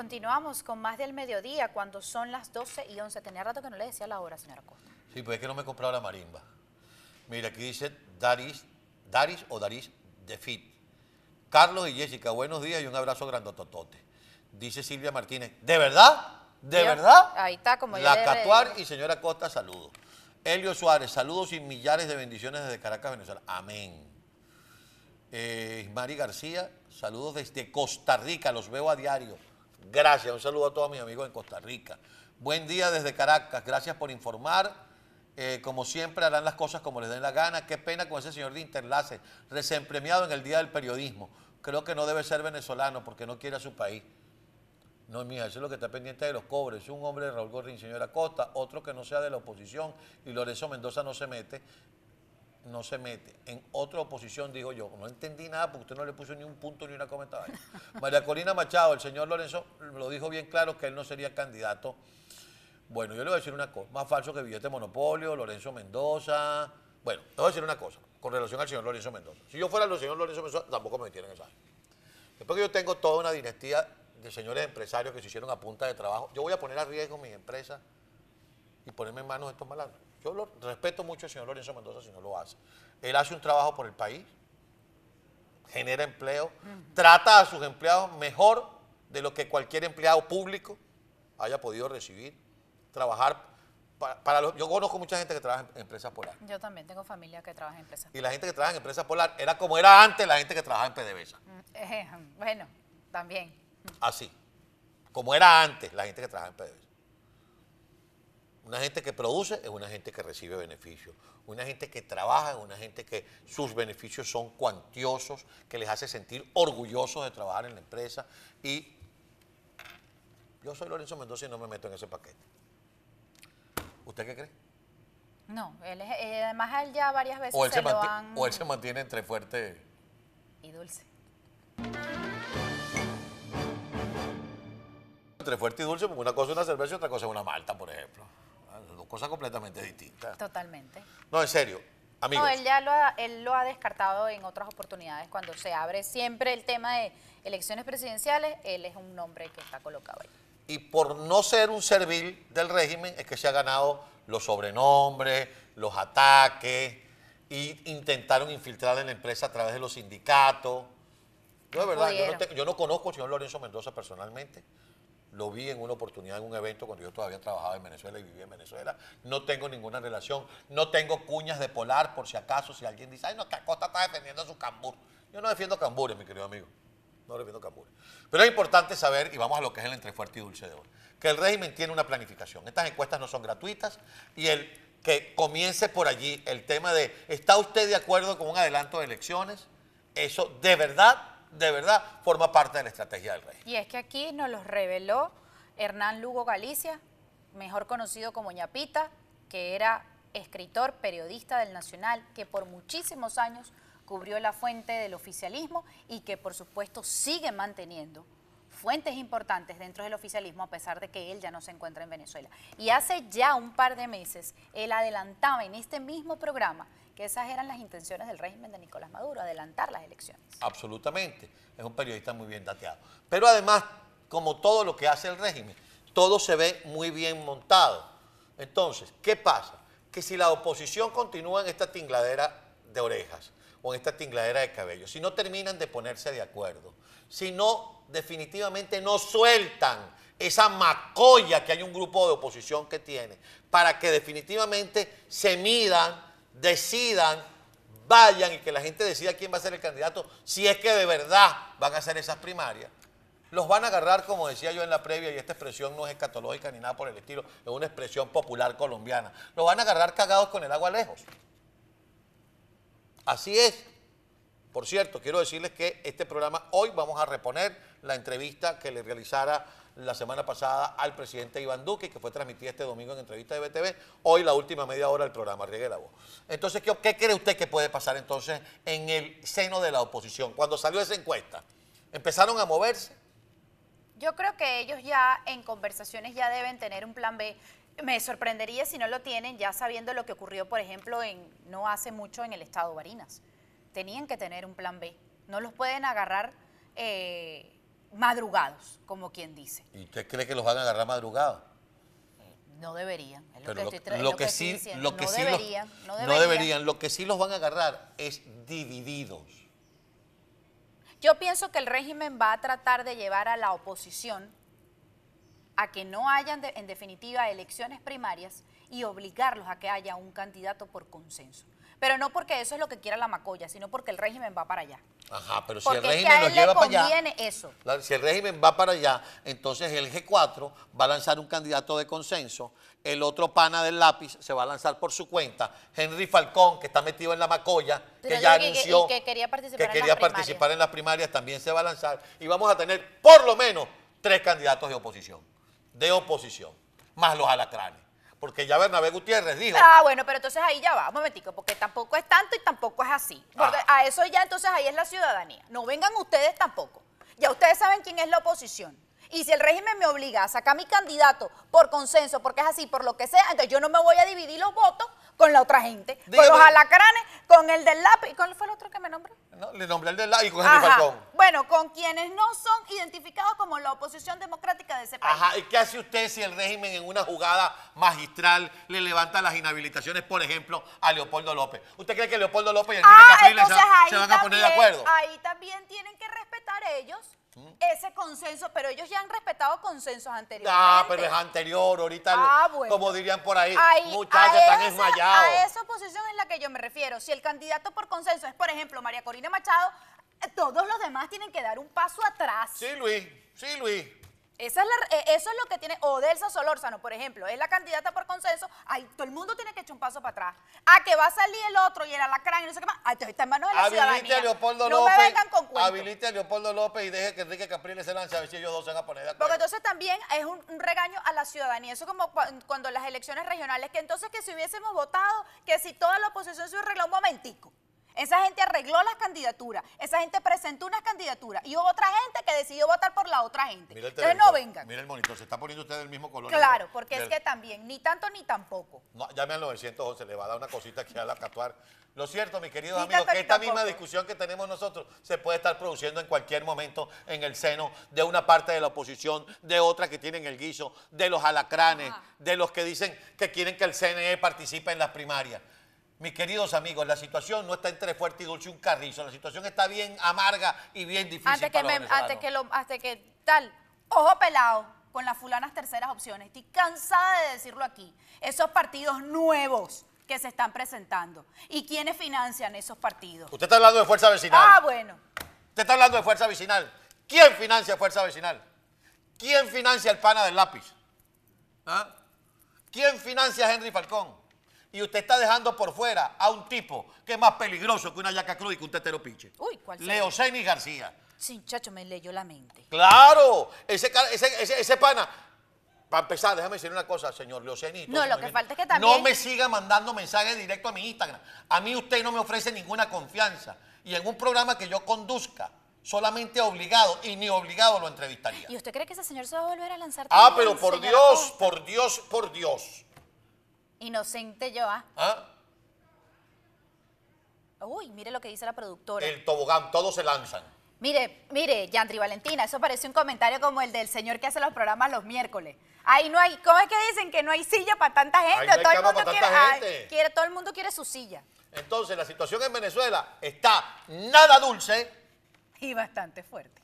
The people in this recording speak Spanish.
continuamos con más del mediodía cuando son las 12 y 11. Tenía rato que no le decía la hora, señora Costa. Sí, pues es que no me he comprado la marimba. Mira, aquí dice Daris, Daris o Daris de Fit. Carlos y Jessica, buenos días y un abrazo grandototote. Dice Silvia Martínez, ¿de verdad? ¿De verdad? Ahí está, como yo La Catuar y señora Costa, saludos. Elio Suárez, saludos y millares de bendiciones desde Caracas, Venezuela. Amén. Eh, Mari García, saludos desde Costa Rica, los veo a diario. Gracias, un saludo a todos mis amigos en Costa Rica. Buen día desde Caracas, gracias por informar. Eh, como siempre harán las cosas como les den la gana. Qué pena con ese señor de Interlace, recién premiado en el Día del Periodismo. Creo que no debe ser venezolano porque no quiere a su país. No, mija, eso es lo que está pendiente de los cobres. Un hombre de Raúl Gorrín, señora Costa, otro que no sea de la oposición y Lorenzo Mendoza no se mete, no se mete. En otra oposición, digo yo, no entendí nada porque usted no le puso ni un punto ni una comentario. María Corina Machado, el señor Lorenzo lo dijo bien claro que él no sería candidato. Bueno, yo le voy a decir una cosa, más falso que billete monopolio, Lorenzo Mendoza. Bueno, le voy a decir una cosa con relación al señor Lorenzo Mendoza. Si yo fuera el señor Lorenzo Mendoza, tampoco me metieran en esa. Después que yo tengo toda una dinastía de señores empresarios que se hicieron a punta de trabajo, yo voy a poner a riesgo mis empresas y ponerme en manos de estos malandros. Yo lo respeto mucho al señor Lorenzo Mendoza si no lo hace. Él hace un trabajo por el país, genera empleo, trata a sus empleados mejor de lo que cualquier empleado público haya podido recibir, trabajar para, para los- yo conozco mucha gente que trabaja en empresas polar. Yo también tengo familia que trabaja en empresas. Y la gente que trabaja en empresas polar era como era antes la gente que trabajaba en PDVSA. Mm, eh, bueno, también. Así. Como era antes la gente que trabaja en PDVSA. Una gente que produce es una gente que recibe beneficios. Una gente que trabaja es una gente que sus beneficios son cuantiosos, que les hace sentir orgullosos de trabajar en la empresa. Y yo soy Lorenzo Mendoza y no me meto en ese paquete. ¿Usted qué cree? No, él es, eh, además a él ya varias veces O él, se se lo han... o él se mantiene entre fuerte. Y dulce. Entre fuerte y dulce, porque una cosa es una cerveza y otra cosa es una malta, por ejemplo. Cosas completamente distintas. Totalmente. No, en serio, amigos. No, él ya lo ha, él lo ha descartado en otras oportunidades. Cuando se abre siempre el tema de elecciones presidenciales, él es un nombre que está colocado ahí. Y por no ser un servil del régimen es que se ha ganado los sobrenombres, los ataques, y intentaron infiltrar en la empresa a través de los sindicatos. Yo de verdad, yo no, te- yo no conozco al señor Lorenzo Mendoza personalmente. Lo vi en una oportunidad en un evento cuando yo todavía trabajaba en Venezuela y vivía en Venezuela. No tengo ninguna relación, no tengo cuñas de polar por si acaso, si alguien dice, ay no, que Acosta está defendiendo a su cambur. Yo no defiendo cambures, mi querido amigo. No defiendo cambures. Pero es importante saber, y vamos a lo que es el entre fuerte y dulce de hoy, que el régimen tiene una planificación. Estas encuestas no son gratuitas y el que comience por allí el tema de, ¿está usted de acuerdo con un adelanto de elecciones? Eso de verdad, de verdad, forma parte de la estrategia del régimen. Y es que aquí nos los reveló Hernán Lugo Galicia, mejor conocido como ñapita, que era escritor, periodista del Nacional, que por muchísimos años cubrió la fuente del oficialismo y que por supuesto sigue manteniendo fuentes importantes dentro del oficialismo a pesar de que él ya no se encuentra en Venezuela. Y hace ya un par de meses él adelantaba en este mismo programa esas eran las intenciones del régimen de Nicolás Maduro, adelantar las elecciones. Absolutamente. Es un periodista muy bien dateado. Pero además, como todo lo que hace el régimen, todo se ve muy bien montado. Entonces, ¿qué pasa? Que si la oposición continúa en esta tingladera de orejas o en esta tingladera de cabello, si no terminan de ponerse de acuerdo, si no definitivamente no sueltan esa macolla que hay un grupo de oposición que tiene, para que definitivamente se midan, decidan, vayan y que la gente decida quién va a ser el candidato, si es que de verdad van a hacer esas primarias, los van a agarrar, como decía yo en la previa, y esta expresión no es escatológica ni nada por el estilo, es una expresión popular colombiana, los van a agarrar cagados con el agua lejos. Así es. Por cierto, quiero decirles que este programa, hoy vamos a reponer la entrevista que le realizara la semana pasada al presidente Iván Duque, que fue transmitida este domingo en entrevista de BTV. Hoy la última media hora del programa, riegue la voz. Entonces, ¿qué, cree usted que puede pasar entonces en el seno de la oposición? Cuando salió esa encuesta, ¿empezaron a moverse? Yo creo que ellos ya en conversaciones ya deben tener un plan B. Me sorprendería si no lo tienen, ya sabiendo lo que ocurrió, por ejemplo, en no hace mucho en el estado Barinas. Tenían que tener un plan B. No los pueden agarrar eh, madrugados, como quien dice. ¿Y usted cree que los van a agarrar madrugados? No deberían. Es lo Pero que, lo, estoy tra- es lo lo que sí, lo que no, sí los- deberían, no no deberían. deberían, lo que sí los van a agarrar es divididos. Yo pienso que el régimen va a tratar de llevar a la oposición a que no hayan, de- en definitiva, elecciones primarias y obligarlos a que haya un candidato por consenso. Pero no porque eso es lo que quiera la Macoya, sino porque el régimen va para allá. Ajá, pero si Porque el es que régimen los él le lleva para allá, conviene eso. la- si el régimen va para allá, entonces el G4 va a lanzar un candidato de consenso, el otro pana del lápiz se va a lanzar por su cuenta, Henry Falcón, que está metido en la Pero que ya que- anunció y que quería participar que en las quería primarias. participar en las primarias, también se va a lanzar y vamos a tener por lo menos tres candidatos de oposición, de oposición, más los alacranes. Porque ya Bernabé Gutiérrez dijo, Ah, bueno, pero entonces ahí ya va, un momentico, porque tampoco es tanto y tampoco es así. Porque Ah. a eso ya entonces ahí es la ciudadanía. No vengan ustedes tampoco. Ya ustedes saben quién es la oposición. Y si el régimen me obliga a sacar mi candidato por consenso, porque es así, por lo que sea, entonces yo no me voy a dividir los votos con la otra gente. Con Dígame. los alacranes, con el del lápiz. ¿Y cuál fue el otro que me nombró? ¿no? le nombré el del lado y con Henry. Falcón. Bueno, con quienes no son identificados como la oposición democrática de ese país. Ajá, ¿y qué hace usted si el régimen en una jugada magistral le levanta las inhabilitaciones, por ejemplo, a Leopoldo López? ¿Usted cree que Leopoldo López y Enrique Ah, Capriles se, van a poner de acuerdo? ¿Mm? Ahí también tienen que respetar ellos ese consenso, pero ellos ya han respetado consensos anteriormente. Ah, pero es anterior, ahorita, Ah, bueno. como dirían por ahí, Ahí, muchachos, están desmayados. A esa posición es la que yo me refiero. Si el candidato por consenso es, por ejemplo, María Corina Machado, eh, todos los demás tienen que dar un paso atrás. Sí, Luis, sí, Luis. Esa es la- eh, eso es lo que tiene Odelsa Solórzano, por ejemplo, es la candidata por consenso, ahí todo el mundo tiene que echar un paso para atrás. A que va a salir el otro y el alacrán y no sé qué más, entonces está en manos de la Habilite ciudadanía. a Leopoldo no López. me vengan con cuentos. Habilite a Leopoldo López y deje que Enrique Capriles se lance a ver si ellos dos se van a poner de acuerdo. Porque entonces también es un, un regaño a la ciudadanía. Eso como cua- cuando las elecciones regionales, que entonces que si hubiésemos votado, que si toda la oposición se hubiera arreglado un momentico. Esa gente arregló las candidaturas, esa gente presentó unas candidaturas y hubo otra gente que decidió votar por la otra gente. Mira el entonces no vengan. Mira el monitor, se está poniendo usted del mismo color. Claro, del- porque es que también, ni tanto ni tampoco. No, llame al 911, le va a dar una cosita aquí a la catuar. Lo cierto, mis queridos Ni amigos, que esta misma discusión que tenemos nosotros se puede estar produciendo en cualquier momento en el seno de una parte de la oposición, de otra que tienen el guiso, de los alacranes, Ajá. de los que dicen que quieren que el CNE participe en las primarias. Mis queridos amigos, la situación no está entre fuerte y dulce un carrizo, la situación está bien amarga y bien difícil Antes que, para los me- venezolanos. antes que lo, antes que tal, ojo pelado con las fulanas terceras opciones. Estoy cansada de decirlo aquí. Esos partidos nuevos que se están presentando. ¿Y quiénes financian esos partidos? Usted está hablando de fuerza vecinal. Ah, bueno. Usted está hablando de fuerza vecinal. ¿Quién financia fuerza vecinal? ¿Quién financia el pana del lápiz? ¿Ah? ¿Quién financia a Henry Falcón? Y usted está dejando por fuera a un tipo que es más peligroso que una yaca cruz y que un tetero pinche. Uy, ¿cuál será? Leoceni García. Sí, chacho, me leyó la mente. Claro, ese, ese, ese, ese pana. Para empezar, déjame decir una cosa, señor Leoceni. y todo No, lo que falta es que también- No me siga mandando mensajes directo a mi Instagram. A mí usted no me ofrece ninguna confianza. Y en un programa que yo conduzca, solamente obligado y ni obligado lo entrevistaría. ¿Y usted cree que ese señor se va a volver a lanzar? Ah, pero por Dios, por Dios, por Dios. Inocente yo, ¿ah? ¿Ah? Uy, mire lo que dice la productora. El tobogán, todos se lanzan. Mire, mire, Yandri Valentina, eso parece un comentario como el del señor que hace los programas los miércoles. Ahí no hay, ¿cómo es que dicen que no hay silla para tanta gente? Ahí no hay todo, el cama mundo para quiere, tanta ay, gente. quiere- todo el mundo quiere su silla. Entonces, la situación en Venezuela está nada dulce Y bastante fuerte.